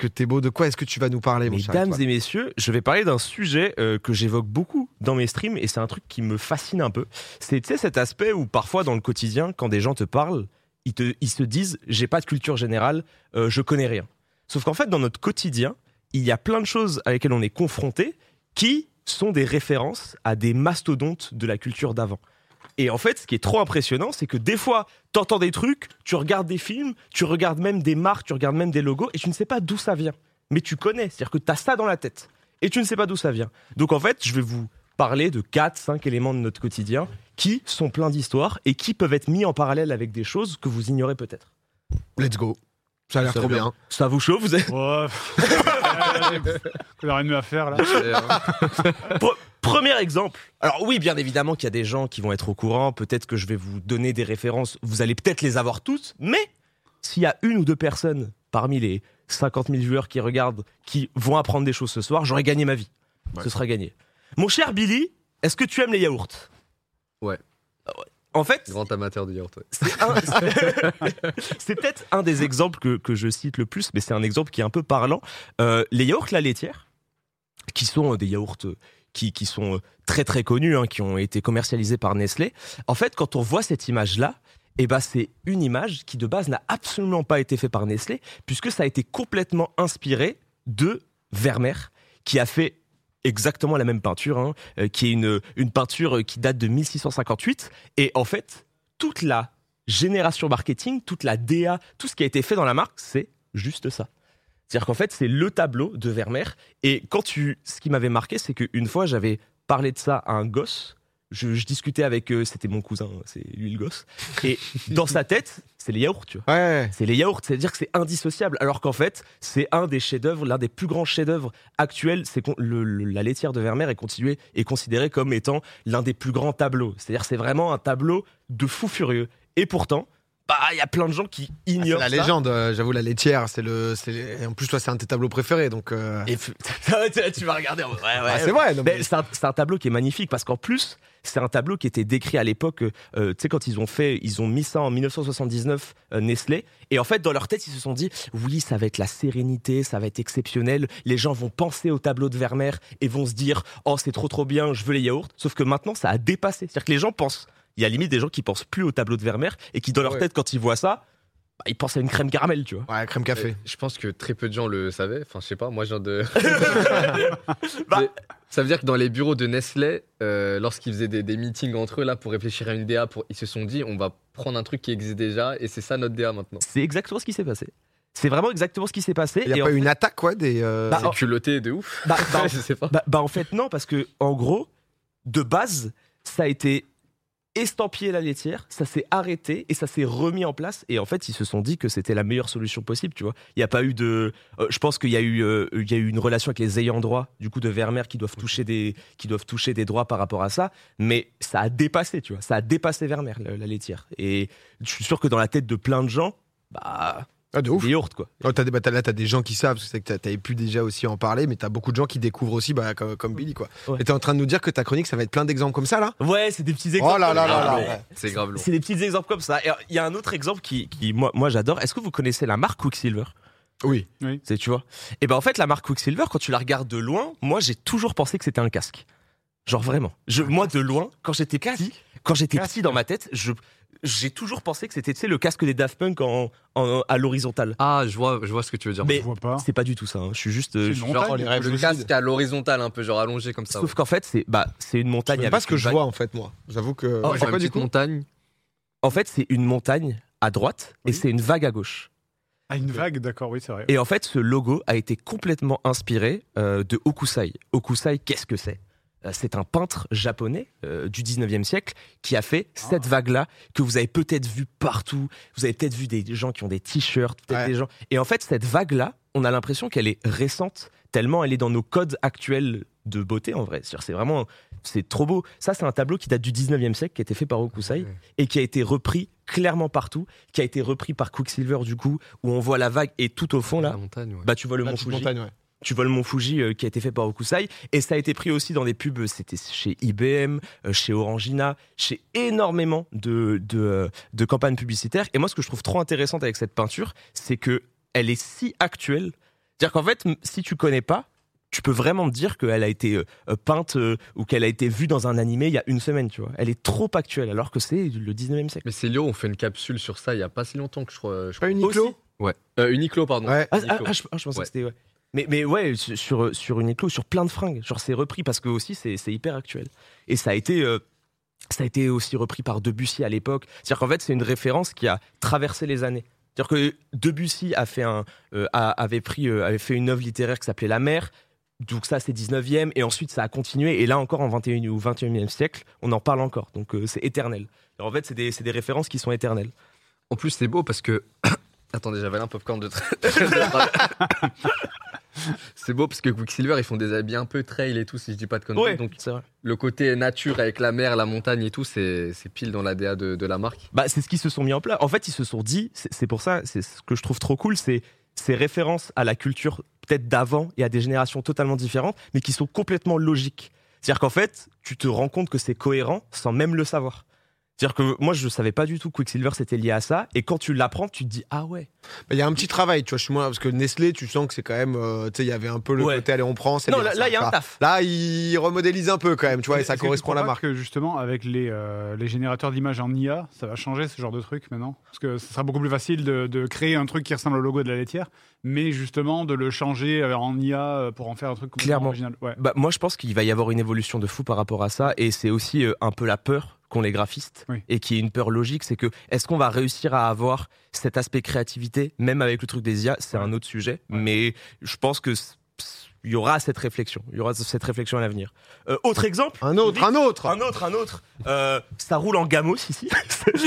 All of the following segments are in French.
que. De quoi est-ce que tu vas nous parler, Mesdames et messieurs, je vais parler d'un sujet euh, que j'évoque beaucoup dans mes streams et c'est un truc qui me fascine un peu. C'est cet aspect où parfois dans le quotidien, quand des gens te parlent, ils, te, ils se disent j'ai pas de culture générale, euh, je connais rien. Sauf qu'en fait, dans notre quotidien, il y a plein de choses avec lesquelles on est confronté qui sont des références à des mastodontes de la culture d'avant. Et en fait, ce qui est trop impressionnant, c'est que des fois, t'entends des trucs, tu regardes des films, tu regardes même des marques, tu regardes même des logos, et tu ne sais pas d'où ça vient. Mais tu connais, c'est-à-dire que tu as ça dans la tête, et tu ne sais pas d'où ça vient. Donc en fait, je vais vous parler de 4, 5 éléments de notre quotidien qui sont pleins d'histoires et qui peuvent être mis en parallèle avec des choses que vous ignorez peut-être. Let's go. Ça a l'air trop bien. Ça vous chauffe vous êtes... Ouais. Il n'y a rien de mieux à faire là. Pre- Premier exemple. Alors oui, bien évidemment qu'il y a des gens qui vont être au courant. Peut-être que je vais vous donner des références. Vous allez peut-être les avoir toutes. Mais s'il y a une ou deux personnes parmi les 50 000 joueurs qui regardent qui vont apprendre des choses ce soir, j'aurai gagné ma vie. Ouais. Ce sera gagné. Mon cher Billy, est-ce que tu aimes les yaourts? Ouais. En fait, Grand amateur de ouais. c'est peut-être un des exemples que, que je cite le plus, mais c'est un exemple qui est un peu parlant. Euh, les yaourts la laitière, qui sont euh, des yaourts euh, qui, qui sont très très connus, hein, qui ont été commercialisés par Nestlé. En fait, quand on voit cette image-là, eh ben, c'est une image qui de base n'a absolument pas été faite par Nestlé, puisque ça a été complètement inspiré de Vermeer, qui a fait exactement la même peinture, hein, euh, qui est une, une peinture euh, qui date de 1658. Et en fait, toute la génération marketing, toute la DA, tout ce qui a été fait dans la marque, c'est juste ça. C'est-à-dire qu'en fait, c'est le tableau de Vermeer. Et quand tu, ce qui m'avait marqué, c'est qu'une fois, j'avais parlé de ça à un gosse. Je, je discutais avec, euh, c'était mon cousin, c'est lui le gosse. Et dans sa tête, c'est les yaourts, tu vois. Ouais. C'est les yaourts, c'est-à-dire que c'est indissociable. Alors qu'en fait, c'est un des chefs-d'œuvre, l'un des plus grands chefs-d'œuvre actuels. C'est le- la laitière de Vermeer est, continuée- est considérée comme étant l'un des plus grands tableaux. C'est-à-dire, c'est vraiment un tableau de fou furieux. Et pourtant, bah, il y a plein de gens qui Ah, c'est ignorent la ça. légende, euh, j'avoue, la laitière. C'est le, c'est en plus, toi, c'est un de tes tableaux préférés. Donc, euh, Et f- tu vas regarder. Ouais, ouais, ah, c'est vrai. non, mais- Mais c'est un, c'est un tableau qui est magnifique parce qu'en plus, c'est un tableau qui était décrit à l'époque. euh, tu sais, quand ils ont fait, ils ont mis ça en 1979, euh, Nestlé. Et en fait, dans leur tête, ils se sont dit, oui, ça va être la sérénité, ça va être exceptionnel. Les gens vont penser au tableau de Vermeer et vont se dire, oh, c'est trop trop bien, je veux les yaourts. Sauf que maintenant, ça a dépassé. C'est-à-dire que les gens pensent. Il y a limite des gens qui pensent plus au tableau de Vermeer et qui, dans leur Ouais. tête, quand ils voient ça, bah, ils pensent à une crème caramel, tu vois. Ouais, crème café. Euh, Je pense que très peu de gens le savaient. Enfin, je sais pas, moi, je viens de. Bah. Ça veut dire que dans les bureaux de Nestlé, euh, lorsqu'ils faisaient des, des meetings entre eux là pour réfléchir à une DA, pour... ils se sont dit on va prendre un truc qui existe déjà et c'est ça notre DA maintenant. C'est exactement ce qui s'est passé. C'est vraiment exactement ce qui s'est passé. Il n'y a pas eu une attaque, quoi, des. euh, Bah, C'est oh. culotté de ouf. Bah, bah, je sais pas. Bah, bah, en fait non parce que en gros de base ça a été estampillé la laitière, ça s'est arrêté et ça s'est remis en place. Et en fait ils se sont dit que c'était la meilleure solution possible tu vois. Il n'y a pas eu de euh, je pense qu'il y a eu euh, y a eu une relation avec les ayants droit du coup de Vermeer qui doivent toucher des qui doivent toucher des droits par rapport à ça. Mais ça a dépassé tu vois, ça a dépassé Vermeer la, la laitière. Et je suis sûr que dans la tête de plein de gens bah Ah, de ouf. des yaourts quoi. Oh, t'as des, bah, t'as- là, t'as des gens qui savent, parce que c'est que t'as- t'avais pu déjà aussi en parler, mais t'as beaucoup de gens qui découvrent aussi, bah, comme, comme Billy, quoi. Ouais. Et t'es en train de nous dire que ta chronique, ça va être plein d'exemples comme ça, là? Ouais, c'est des petits exemples. Oh là là comme là ça, là ouais. C'est grave lourd. C'est des petits exemples comme ça. Et il y a un autre exemple qui, qui moi, moi j'adore. Est-ce que vous connaissez la marque Quicksilver? Oui. C'est tu vois Et ben en fait la marque Quicksilver quand tu la regardes de loin, moi j'ai toujours pensé que c'était un casque. Genre vraiment. Je, moi de loin, quand j'étais petit, quand j'étais petit dans ma tête, je j'ai toujours pensé que c'était tu sais le casque des Daft Punk en, en- à l'horizontale. Ah, je vois, je vois ce que tu veux dire. Mais Je vois pas. c'est pas du tout ça. hein. Je suis juste. euh, C'est je- une montagne. les rêves le casque à l'horizontale, un peu genre allongé comme ça. Sauf qu'en fait c'est bah c'est une Je montagne. sais pas ce que je vague. vois, en fait, moi. J'avoue que. Oh, c'est j'ai quoi, une du coup montagne. En fait c'est une montagne à droite et c'est une vague à gauche. Ah, une vague, d'accord, oui, c'est vrai. Et en fait, ce logo a été complètement inspiré euh, de Hokusai. Hokusai, qu'est-ce que c'est? C'est un peintre japonais euh, du 19e siècle qui a fait cette vague-là que vous avez peut-être vu partout. Vous avez peut-être vu des gens qui ont des t-shirts, peut-être Ouais. des gens. Et en fait, cette vague-là, on a l'impression qu'elle est récente, tellement elle est dans nos codes actuels de beauté en vrai. C'est vraiment, c'est trop beau. Ça, c'est un tableau qui date du 19e siècle, qui a été fait par Hokusai et qui a été repris clairement partout, qui a été repris par Quicksilver du coup, où on voit la vague et tout au fond là, La montagne, ouais. bah tu vois le La mont Fuji. montagne, ouais. Tu vois le mont Fuji euh, qui a été fait par Okusai et ça a été pris aussi dans des pubs. C'était chez IBM, euh, chez Orangina, chez énormément de de, euh, de campagnes publicitaires. Et moi, ce que je trouve trop intéressant avec cette peinture, c'est que elle est si actuelle. C'est-à-dire qu'en fait, si tu connais pas, tu peux vraiment te dire qu'elle a été euh, euh, peinte euh, ou qu'elle a été vue dans un animé il y a une semaine, tu vois. Elle est trop actuelle, alors que c'est le 19e siècle. Mais Célio, on fait une capsule sur ça il y a pas si longtemps que je crois. je Pas crois. Uniqlo. Ouais. Euh, Uniqlo, pardon. Ouais. Ah, ah, ah, je, ah, je pensais Ouais. que c'était. Ouais. Mais, mais ouais, sur, sur, sur Uniqlo, sur plein de fringues, genre c'est repris parce que aussi c'est hyper actuel. Et ça a été. euh, ça a été aussi repris par Debussy à l'époque. C'est-à-dire qu'en fait, c'est une référence qui a traversé les années. C'est-à-dire que Debussy a fait un, euh, a- avait, pris, euh, avait fait une œuvre littéraire qui s'appelait La mer. Donc ça, c'est 19e. Et ensuite, ça a continué. Et là encore, en 21 ou 21e siècle, on en parle encore. Donc euh, c'est éternel. Alors, en fait, c'est des, des références qui sont éternelles. En plus, c'est beau parce que. Attendez, j'avais un popcorn de C'est beau parce que Quicksilver, ils font des habits un peu trail et tout, si je dis pas de conneries. Donc, c'est vrai. le côté nature avec la mer, la montagne et tout, c'est c'est pile dans l'ADA de, de la marque. Bah, c'est ce qu'ils se sont mis en place. En fait, ils se sont dit, c'est c'est pour ça, c'est ce que je trouve trop cool, c'est ces références à la culture peut-être d'avant et à des générations totalement différentes, mais qui sont complètement logiques. C'est-à-dire qu'en fait, tu te rends compte que c'est cohérent sans même le savoir. C'est-à-dire que moi, je savais pas du tout que Quicksilver c'était lié à ça, et quand tu l'apprends, tu te dis ah ouais. Bah, Il y a un petit travail, tu vois, chez moi, parce que Nestlé, tu sens que c'est quand même. euh, tu sais, il y avait un peu le Ouais. côté, allez, on prend, c'est Non, bien, là, il y a un taf. Là, il remodélise un peu quand même, tu vois, et ça correspond à la marque. que justement, avec les, euh, les générateurs d'images en IA, ça va changer ce genre de truc maintenant? Parce que ce sera beaucoup plus facile de, de créer un truc qui ressemble au logo de la laitière, mais justement de le changer euh, en IA pour en faire un truc complètement Clairement. original. Ouais. Bah, moi, je pense qu'il va y avoir une évolution de fou par rapport à ça, et c'est aussi euh, un peu la peur qu'ont les graphistes, Oui. et qui est une peur logique, c'est que est-ce qu'on va réussir à avoir cet aspect créativité, même avec le truc des IA, c'est Ouais. un autre sujet, Ouais. mais je pense que il y aura cette réflexion, il y aura cette réflexion à l'avenir. Euh, autre exemple, Un autre, un autre un autre, un autre. Euh, ça roule en gamos ici.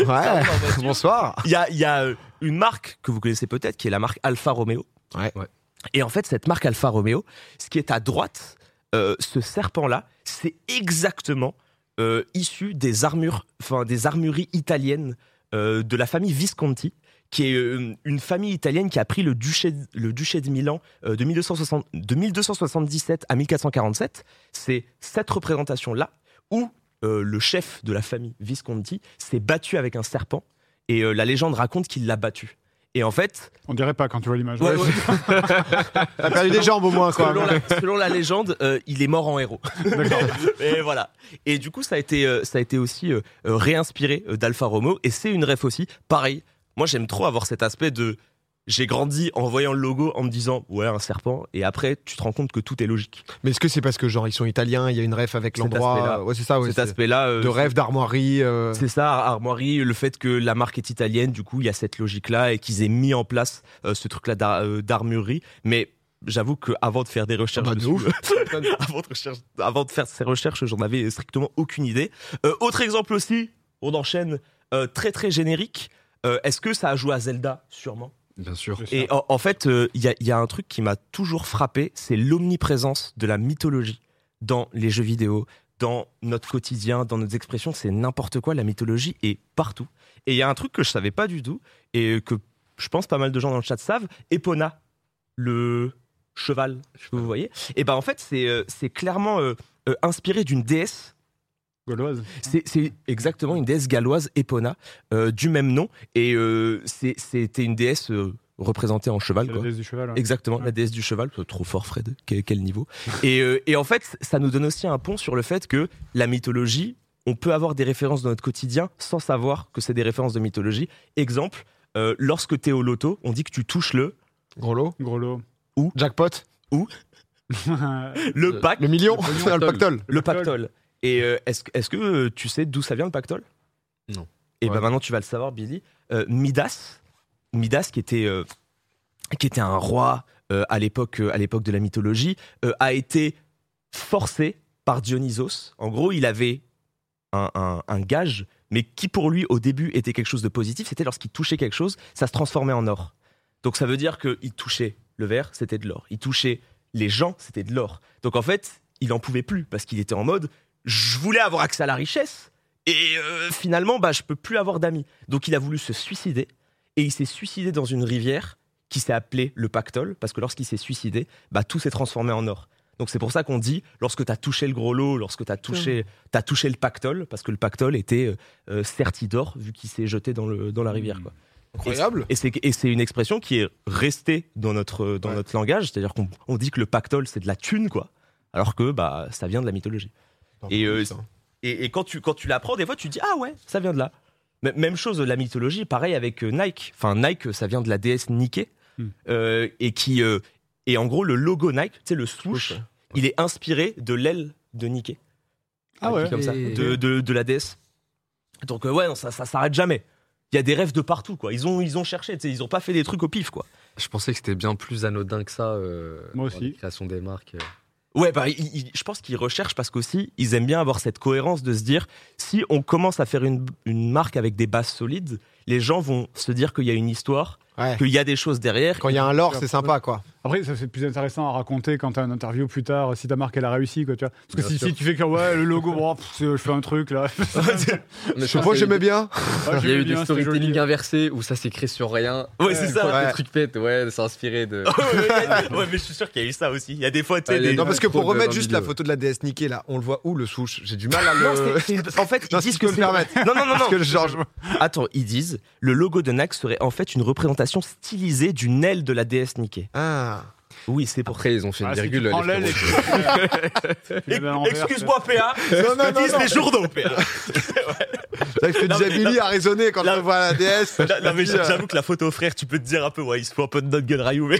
Ouais, bonsoir Il y a, il y a euh, une marque que vous connaissez peut-être, qui est la marque Alfa Romeo. Ouais. Ouais. Et en fait, cette marque Alfa Romeo, ce qui est à droite, euh, ce serpent-là, c'est exactement euh, issu des armures, enfin des armureries italiennes euh, de la famille Visconti, qui est euh, une famille italienne qui a pris le duché, le duché de Milan de, 1260 de 1277 à 1447. C'est cette représentation-là où le chef de la famille Visconti s'est battu avec un serpent et la légende raconte qu'il l'a battu. Et en fait, On dirait pas quand tu vois l'image. Ouais, ouais. T'as perdu des jambes au moins, quoi. selon, la, selon la légende, euh, il est mort en héros. et voilà. Et du coup, ça a été, euh, ça a été aussi euh, réinspiré euh, d'Alfa Romeo. Et c'est une ref aussi. Pareil, moi j'aime trop avoir cet aspect de. J'ai grandi en voyant le logo en me disant ouais un serpent et après tu te rends compte que tout est logique. Mais est-ce que c'est parce que, genre, ils sont italiens, il y a une ref avec l'endroit aspect-là. Ouais, c'est ça, ouais. Cet aspect-là euh, De rêve d'armoirie. euh, C'est ça, armoirie, le fait que la marque est italienne, du coup, il y a cette logique-là et qu'ils aient mis en place euh, ce truc-là d'ar- euh, d'armurerie. Mais j'avoue qu'avant de faire des recherches, Ah bah, de dessus, avant, de recherche- avant de faire ces recherches, j'en avais strictement aucune idée. Euh, autre exemple aussi, on enchaîne, euh, très très générique. Euh, Est-ce que ça a joué à Zelda? Sûrement. Bien sûr. Et en, en fait, euh, il y, a, il y a un truc qui m'a toujours frappé, c'est l'omniprésence de la mythologie dans les jeux vidéo, dans notre quotidien, dans nos expressions. C'est n'importe quoi, la mythologie est partout. Et il y a un truc que je savais pas du tout, et que je pense pas mal de gens dans le chat savent, Epona, le cheval que vous voyez. Et ben en fait, c'est euh, c'est clairement euh, euh, inspiré d'une déesse Gauloise. c'est c'est exactement une déesse galloise, Epona, euh, du même nom. Et euh, c'est- c'était une déesse euh, représentée en cheval. C'est la Quoi. déesse du cheval. ouais. Exactement, Ouais. la déesse du cheval. Trop fort, Fred. Quel, quel niveau. et, euh, et en fait, ça nous donne aussi un pont sur le fait que la mythologie, on peut avoir des références dans notre quotidien sans savoir que c'est des références de mythologie. Exemple, euh, lorsque tu es au loto, on dit que tu touches le, Gros lot. Gros lot. Jackpot. le Le- pack, Le million. Le le pactole. pactole. le pactole. Et euh, est-ce est-ce que euh, tu sais d'où ça vient le pactole? Non. Et Ouais. ben maintenant tu vas le savoir, Billy. Euh, Midas, Midas qui était qui était un roi à l'époque de la mythologie, a été forcé par Dionysos. En gros, il avait un, un- un gage, mais qui pour lui au début était quelque chose de positif. C'était lorsqu'il touchait quelque chose, ça se transformait en or. Donc ça veut dire qu'il touchait le verre, c'était de l'or. Il touchait les gens, c'était de l'or. Donc en fait, il en pouvait plus parce qu'il était en mode je voulais avoir accès à la richesse et euh, finalement bah je peux plus avoir d'amis. Donc il a voulu se suicider et il s'est suicidé dans une rivière qui s'est appelée le Pactole parce que lorsqu'il s'est suicidé, bah tout s'est transformé en or. Donc c'est pour ça qu'on dit lorsque tu as touché le gros lot, lorsque tu as touché t'as touché le pactole parce que le pactole était euh, euh, serti d'or vu qu'il s'est jeté dans le dans la rivière quoi. Incroyable. Et c'est une expression qui est restée dans notre dans Ouais. notre langage, c'est-à-dire qu'on on dit que le pactole c'est de la thune quoi, alors que bah ça vient de la mythologie. Et, euh, Et, et quand tu quand tu l'apprends, des fois tu te dis ah ouais, ça vient de là. M- Même chose la mythologie, pareil avec euh, Nike. Enfin Nike, ça vient de la déesse Nike, Hmm. euh, et qui euh, et en gros le logo Nike, tu sais le swoosh, il est inspiré de l'aile de Nike, Ah ouais. comme ça, de, de, de la déesse. Donc euh, ouais, non, ça ça s'arrête jamais. Il y a des rêves de partout quoi. Ils ont ils ont cherché, ils ont pas fait des trucs au pif quoi. Je pensais que c'était bien plus anodin que ça. euh, Moi aussi. La création des marques. Ouais, bah, je pense qu'ils recherchent parce qu'aussi, ils aiment bien avoir cette cohérence de se dire, si on commence à faire une, une marque avec des bases solides, les gens vont se dire qu'il y a une histoire, Ouais. qu'il y a des choses derrière. Quand il y a un lore, c'est sympa, quoi. Après, ça c'est plus intéressant à raconter quand t'as une interview plus tard, si ta marque elle a réussi, quoi, tu vois. Parce que si, tu fais que ouais, le logo, bon, pff, je fais un truc là. Je sais pas, j'aimais bien. Il y a eu des storytelling inversés où ça s'écrit sur rien. Ouais, c'est ça. Ouais. Le truc pète, ouais, c'est inspiré de. ouais, mais je suis sûr qu'il y a eu ça aussi. Il y a des fois, tu des- Non, parce que pour remettre juste la photo de la déesse Niké, là, on le voit où le souche? J'ai du mal à le. en fait, ils disent je que. Non, non, non, non. Attends, ils disent le logo de Nike serait en fait une représentation stylisée d'une aile de la déesse Nike. Ah. Oui, c'est pour Après, ils ont fait une Ah, virgule. les Excuse-moi, PA. Non, non, non, les journaux, PA. C'est vrai que mais- Billy à raisonner quand on voit la déesse. Non, non, mais euh, j'avoue que la photo, frère, tu peux te dire un peu, ouais, il se fout un peu de notre gueule Rayou, mais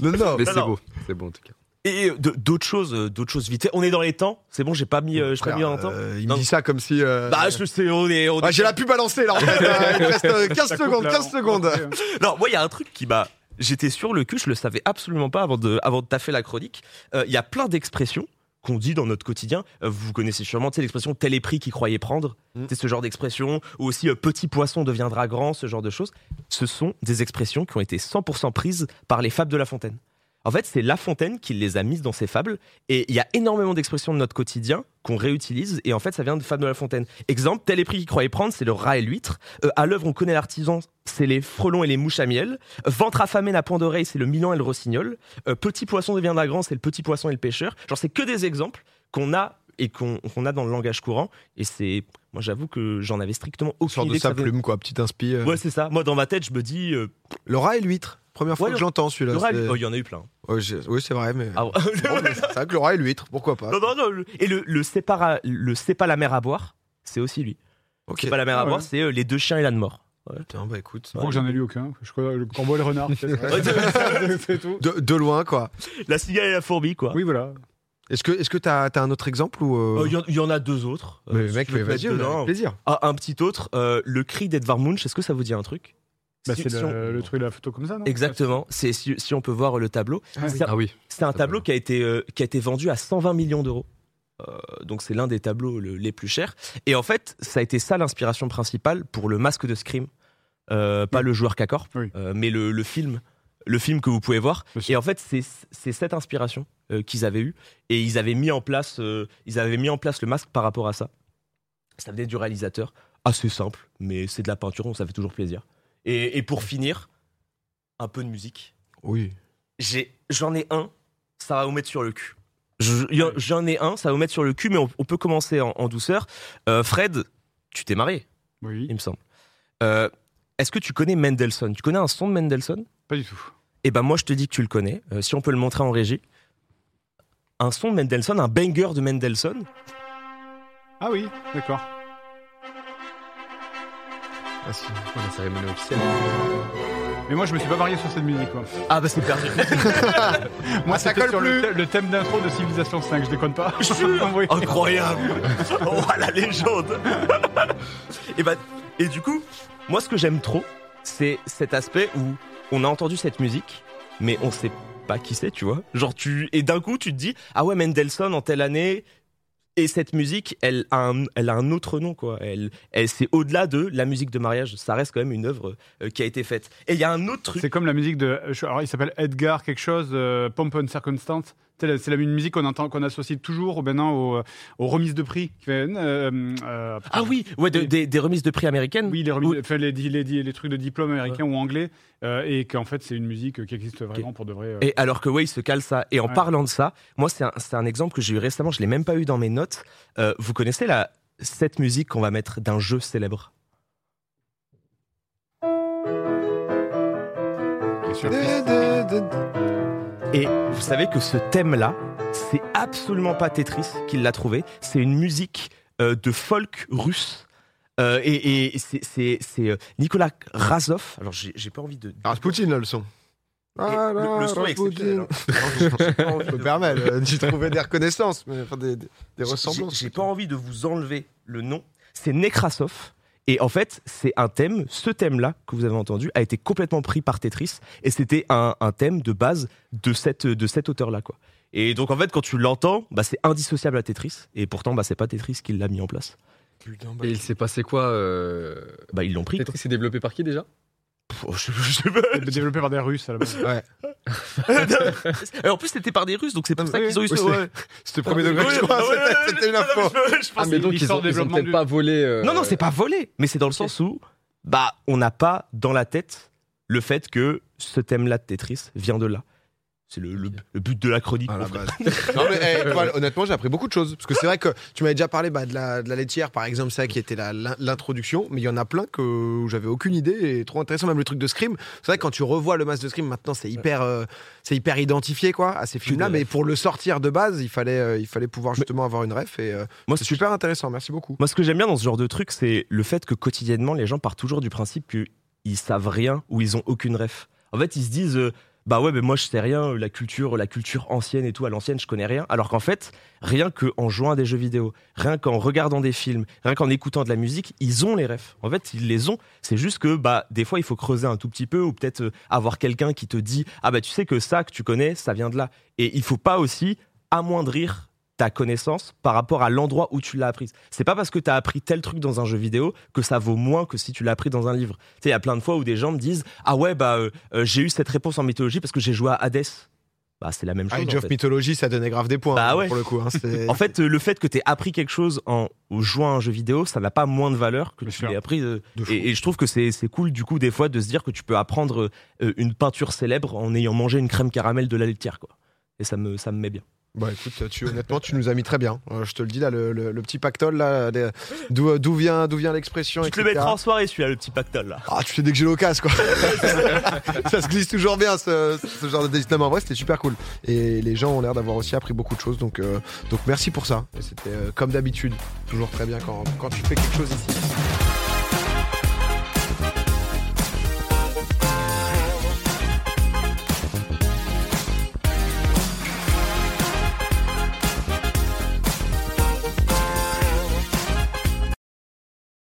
Non, non. Mais c'est beau. C'est beau en tout cas. Et d'autres choses, euh, d'autres choses vite fait. On est dans les temps. C'est bon, j'ai pas mis, euh, j'ai pas mis en temps. euh, il Non. me dit ça comme si. euh, Bah, je sais, on est. on est- Ouais, j'ai la pub à lancer là en fait. Euh, Il me reste euh, 15 Ça coupe, secondes, là, 15 on- secondes. on- Non, moi, il y a un truc qui m'a. J'étais sur le cul, je le savais absolument pas avant de, avant de taffer la chronique. Euh, Il y a plein d'expressions qu'on dit dans notre quotidien. Euh, vous connaissez sûrement, l'expression tel est pris qui croyait prendre. Mm. C'est ce genre d'expression. Ou aussi euh, petit poisson deviendra grand, ce genre de choses. Ce sont des expressions qui ont été 100% prises par les fables de La Fontaine. En fait, c'est La Fontaine qui les a mises dans ses fables. Et il y a énormément d'expressions de notre quotidien qu'on réutilise. Et en fait, ça vient de fables de La Fontaine. Exemple, tel est pris qui croyait prendre, c'est le rat et l'huître. Euh, à l'œuvre, on connaît l'artisan, c'est les frelons et les mouches à miel. Ventre affamé n'a point d'oreille, c'est le milan et le rossignol. Euh, petit poisson deviendra grand, c'est le petit poisson et le pêcheur. Genre, c'est que des exemples qu'on a et qu'on a dans le langage courant. Et c'est. Moi, j'avoue que j'en avais strictement Une aucune sorte de idée. que ça sa plume quoi, petite inspi. euh. Ouais, c'est ça. Moi, dans ma tête, je me dis. Euh, Le rat et l'huître. Première fois Ouais, que j'entends celui-là. oh, il y en a eu plein. Ouais, Oui, c'est vrai, mais. Ah ouais. Mais c'est vrai que le rat et l'huître, pourquoi pas non, non, non. le- Et le, le, sépara, le c'est pas la mer à boire, c'est aussi lui. Ok. C'est pas la mer Ah à ouais. boire, c'est euh, les deux chiens et l'âne mort. Putain, bah écoute. Je crois que j'en ai lu aucun. Je crois le corbeau et le renard, peut-être. C'est tout. De, de loin quoi. La cigale et la fourmi, quoi. Oui, voilà. Est-ce que est-ce que t'as as un autre exemple ou euh, Euh, Il y, en- il y en a deux autres. Euh, Mais si mec, tu veux mais te vas-y, mettre mais dedans. avec plaisir. Ah, un petit autre, euh, le cri d'Edvard Munch, est-ce que ça vous dit un truc? Bah, Si- c'est si le, on- le truc de la photo comme ça, non? Exactement, c'est si, si on peut voir le tableau. Ah oui. C'est un- Ah oui. Un tableau qui a été, euh, qui a été vendu à 120 millions d'euros. Euh, donc c'est l'un des tableaux le- les plus chers. Et en fait, ça a été ça l'inspiration principale pour le masque de Scream. Euh, pas Oui. le joueur K-Corp, Oui. euh, mais le, le film. Le film que vous pouvez voir. Et en fait, c'est cette inspiration euh, qu'ils avaient eue. Et ils avaient, mis en place, euh, ils avaient mis en place le masque par rapport à ça. Ça venait du réalisateur. Assez simple, mais c'est de la peinture, donc ça fait toujours plaisir. Et, et pour finir, un peu de musique. Oui. J'ai, j'en ai un, ça va vous mettre sur le cul. J'en ai un, ça va vous mettre sur le cul, mais on, on peut commencer en, en douceur. Euh, Fred, tu t'es marié, Oui, il me semble. Euh, Est-ce que tu connais Mendelssohn? Tu connais un son de Mendelssohn? Pas du tout. Eh ben moi, je te dis que tu le connais. Euh, si on peut le montrer en régie. Un son de Mendelssohn, un banger de Mendelssohn. Ah oui, d'accord. Ah, si. La cérémonie officielle. Mais moi, je me suis pas marié sur cette musique. Quoi. Ah bah c'est perdu. Moi, Ah, ça c'était colle sur le, plus. thème- le thème d'intro de Civilization 5, je déconne pas. Oui. Incroyable Oh la légende et, bah, et du coup, moi ce que j'aime trop, c'est cet aspect où on a entendu cette musique, mais on sait pas qui c'est, tu vois. Genre tu et d'un coup tu te dis ah ouais Mendelssohn en telle année et cette musique elle a un, autre nom quoi. C'est au-delà de la musique de mariage, ça reste quand même une œuvre euh, qui a été faite. Et il y a un autre truc. C'est comme la musique de. Alors, il s'appelle Edgar quelque chose, euh, Pomp Circumstance. C'est la une musique qu'on entend, qu'on associe toujours maintenant aux, aux remises de prix. Euh, euh, Ah oui, ouais, de- des, des remises de prix américaines. Oui, les, remises- enfin, les, les, les, les trucs de diplôme américains ou anglais, euh, et qu'en fait c'est une musique qui existe vraiment pour de vrai. euh. Et alors que ouais, il se cale ça. Et en Ouais. parlant de ça, moi c'est un, exemple que j'ai eu récemment, je l'ai même pas eu dans mes notes. Euh, vous connaissez la, cette musique qu'on va mettre d'un jeu célèbre? Bien sûr. Et vous savez que ce thème-là, c'est absolument pas Tetris qui l'a trouvé. C'est une musique euh, de folk russe. Euh, et et c'est- c'est c'est, euh, Nicolas Razov. Alors j'ai j'ai pas envie de. Rasputin, là, le son. Ah, le- le son est exceptionnel, hein. Je me permets, d'y trouver des reconnaissances, mais enfin, des, des, des ressemblances. J'ai pas envie de vous enlever le nom. C'est Nekrasov. Et en fait, c'est un thème, ce thème-là que vous avez entendu, a été complètement pris par Tetris. Et c'était un, un thème de base de, cette, de cet auteur-là. quoi. Et donc, en fait, quand tu l'entends, bah, c'est indissociable à Tetris. Et pourtant, bah, c'est pas Tetris qui l'a mis en place. Putain, bah, Et il s'est passé quoi euh... Bah, ils l'ont pris. Tetris est développé par qui déjà? Je- je sais pas. Développé par des Russes à la base. Ouais, Et en plus, c'était par des Russes, donc c'est pour Ah, ça oui, qu'ils ont eu ce. c'est- ouais. c'était premier degré, je crois. c'était- une info. je- je Ah, pense mais donc ils ont, ils ont développement peut-être du- pas volé. euh, Non, non, c'est pas volé, mais c'est dans le sens où, bah, on n'a pas dans la tête le fait que ce thème-là de Tetris vient de là. C'est le, le- le but de la chronique. Non mais eh, toi, honnêtement j'ai appris beaucoup de choses. Parce que c'est vrai que tu m'avais déjà parlé bah, de, la, de la laitière par exemple ça qui était l'introduction mais il y en a plein que où j'avais aucune idée et trop intéressant même le truc de Scream. C'est vrai que quand tu revois le masque de Scream maintenant c'est hyper euh, c'est hyper identifié quoi à ces films là de mais pour le sortir de base il fallait euh, il fallait pouvoir justement avoir une ref et euh, Moi, c'est ce- super intéressant. Merci beaucoup. Moi, ce que j'aime bien dans ce genre de truc, c'est le fait que quotidiennement, les gens partent toujours du principe qu'ils savent rien ou ils ont aucune ref. En fait, ils se disent, euh, bah ouais, mais moi je sais rien, la culture, la culture ancienne et tout, à l'ancienne, je connais rien. Alors qu'en fait, rien qu'en jouant à des jeux vidéo, rien qu'en regardant des films, rien qu'en écoutant de la musique, ils ont les refs. En fait, ils les ont. C'est juste que, bah, des fois, il faut creuser un tout petit peu ou peut-être euh, avoir quelqu'un qui te dit, ah bah tu sais que ça que tu connais, ça vient de là. Et il faut pas aussi amoindrir ta connaissance par rapport à l'endroit où tu l'as apprise. C'est pas parce que tu as appris tel truc dans un jeu vidéo que ça vaut moins que si tu l'as appris dans un livre. Tu sais, il y a plein de fois où des gens me disent Ah ouais, bah euh, euh, j'ai eu cette réponse en mythologie parce que j'ai joué à Hades. Bah, c'est la même chose. Age en of fait. Mythology ça donnait grave des points Bah hein, ouais. pour le coup hein, c'est- En fait, euh, le fait que tu aies appris quelque chose en jouant à un jeu vidéo, ça n'a pas moins de valeur que Bien tu l'aies appris. euh, De et, et je trouve que c'est c'est cool, du coup, des fois, de se dire que tu peux apprendre euh, une peinture célèbre en ayant mangé une crème caramel de la laitière. Quoi. Et ça me, ça me met bien. Bah écoute, tu, honnêtement, tu nous as mis très bien. Euh, je te le dis là, le, le- le petit pactole là, d'où d'où vient, d'où vient l'expression. Tu te le mettras en soirée, celui-là, le petit pactole là. Ah, tu sais dès que j'ai l'occasion, quoi. ça se glisse toujours bien, ce, ce genre de dessin. En vrai, c'était super cool. Et les gens ont l'air d'avoir aussi appris beaucoup de choses. Donc, euh, donc merci pour ça. Et c'était euh, comme d'habitude, toujours très bien quand, quand tu fais quelque chose ici.